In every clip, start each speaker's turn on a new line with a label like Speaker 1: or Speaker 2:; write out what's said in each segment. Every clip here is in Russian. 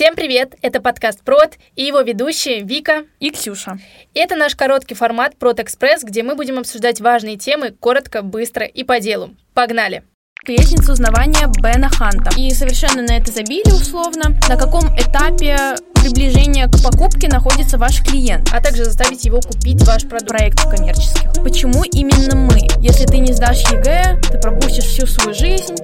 Speaker 1: Всем привет! Это подкаст PROD и его ведущие Вика
Speaker 2: и Ксюша.
Speaker 1: Это наш короткий формат PRODэкспресс, где мы будем обсуждать важные темы коротко, быстро и по делу. Погнали!
Speaker 2: Лестница узнавания Бена Ханта. И совершенно на это забили условно. На каком этапе приближения к покупке находится ваш клиент,
Speaker 1: а также заставить его купить ваш продукт.
Speaker 2: Проектов коммерческих. Почему именно мы? Если ты не сдашь ЕГЭ, ты пропустишь всю свою жизнь.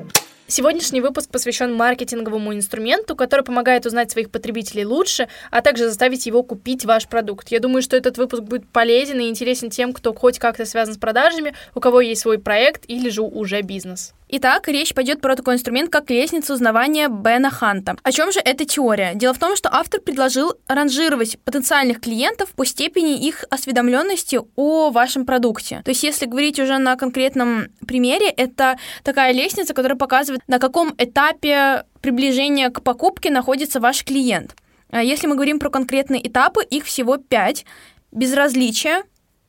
Speaker 1: Сегодняшний выпуск посвящен маркетинговому инструменту, который помогает узнать своих потребителей лучше, а также заставить его купить ваш продукт. Я думаю, что этот выпуск будет полезен и интересен тем, кто хоть как-то связан с продажами, у кого есть свой проект или же уже бизнес.
Speaker 2: Итак, речь пойдет про такой инструмент, как лестница узнавания Бена Ханта. О чем же эта теория? Дело в том, что автор предложил ранжировать потенциальных клиентов по степени их осведомленности о вашем продукте. То есть, если говорить уже на конкретном примере, это такая лестница, которая показывает, на каком этапе приближения к покупке находится ваш клиент. А если мы говорим про конкретные этапы, их всего пять. Безразличие,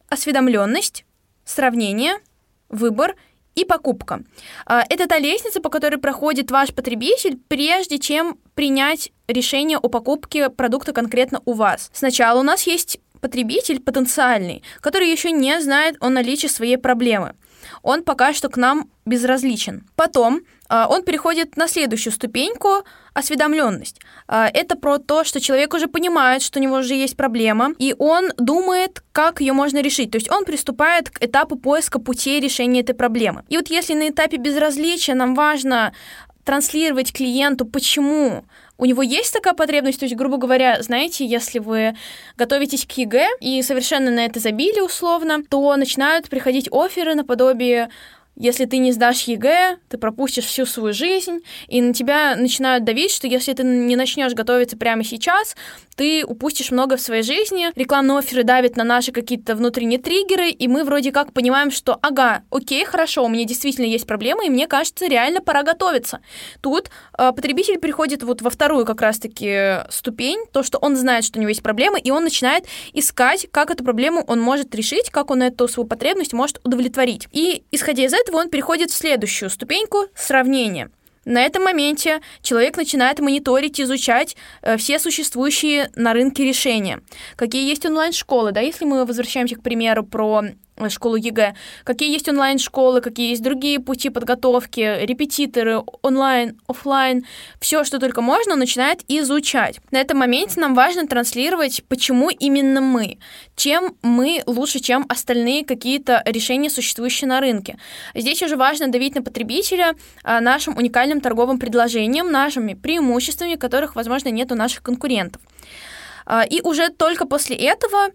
Speaker 2: осведомленность, сравнение, выбор и покупка. А, это та лестница, по которой проходит ваш потребитель, прежде чем принять решение о покупке продукта конкретно у вас. Сначала у нас есть потребитель потенциальный, который еще не знает о наличии своей проблемы. Он пока что к нам безразличен. Потом а, он переходит на следующую ступеньку осведомленность. А, это про то, что человек уже понимает, что у него уже есть проблема, и он думает, как ее можно решить. То есть он приступает к этапу поиска путей решения этой проблемы. И вот если на этапе безразличия нам важно транслировать клиенту, почему? У него есть такая потребность, то есть, грубо говоря, знаете, если вы готовитесь к ЕГЭ и совершенно на это забили условно, то начинают приходить офферы наподобие если ты не сдашь ЕГЭ, ты пропустишь всю свою жизнь, и на тебя начинают давить, что если ты не начнешь готовиться прямо сейчас, ты упустишь много в своей жизни. Рекламные офферы давят на наши какие-то внутренние триггеры, и мы вроде как понимаем, что ага, окей, хорошо, у меня действительно есть проблемы, и мне кажется, реально пора готовиться. Тут э, потребитель приходит вот во вторую как раз-таки ступень, то, что он знает, что у него есть проблемы, и он начинает искать, как эту проблему он может решить, как он эту свою потребность может удовлетворить. И исходя из этого, этого он переходит в следующую ступеньку сравнения. На этом моменте человек начинает мониторить, изучать э, все существующие на рынке решения. Какие есть онлайн-школы, да, если мы возвращаемся к примеру про школу ЕГЭ, какие есть онлайн-школы, какие есть другие пути подготовки, репетиторы, онлайн, офлайн, все, что только можно, начинает изучать. На этом моменте нам важно транслировать, почему именно мы, чем мы лучше, чем остальные какие-то решения, существующие на рынке. Здесь уже важно давить на потребителя а, нашим уникальным торговым предложением, нашими преимуществами, которых, возможно, нет у наших конкурентов. А, и уже только после этого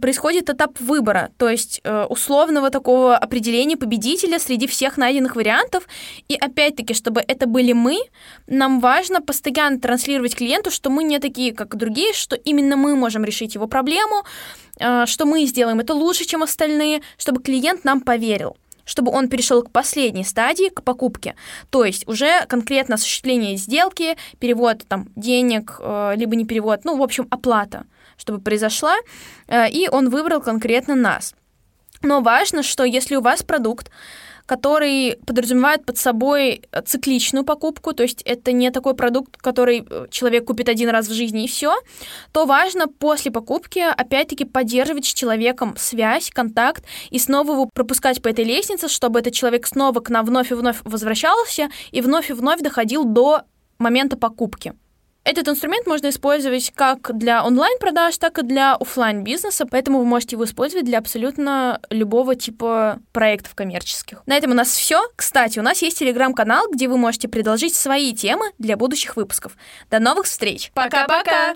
Speaker 2: происходит этап выбора, то есть э, условного такого определения победителя среди всех найденных вариантов. И опять-таки, чтобы это были мы, нам важно постоянно транслировать клиенту, что мы не такие, как другие, что именно мы можем решить его проблему, э, что мы сделаем это лучше, чем остальные, чтобы клиент нам поверил чтобы он перешел к последней стадии, к покупке. То есть уже конкретно осуществление сделки, перевод там денег, э, либо не перевод, ну, в общем, оплата чтобы произошла, э, и он выбрал конкретно нас. Но важно, что если у вас продукт, который подразумевает под собой цикличную покупку, то есть это не такой продукт, который э, человек купит один раз в жизни и все, то важно после покупки опять-таки поддерживать с человеком связь, контакт и снова его пропускать по этой лестнице, чтобы этот человек снова к нам вновь и вновь возвращался и вновь и вновь доходил до момента покупки. Этот инструмент можно использовать как для онлайн-продаж, так и для офлайн бизнеса поэтому вы можете его использовать для абсолютно любого типа проектов коммерческих. На этом у нас все. Кстати, у нас есть телеграм-канал, где вы можете предложить свои темы для будущих выпусков. До новых встреч!
Speaker 1: Пока-пока!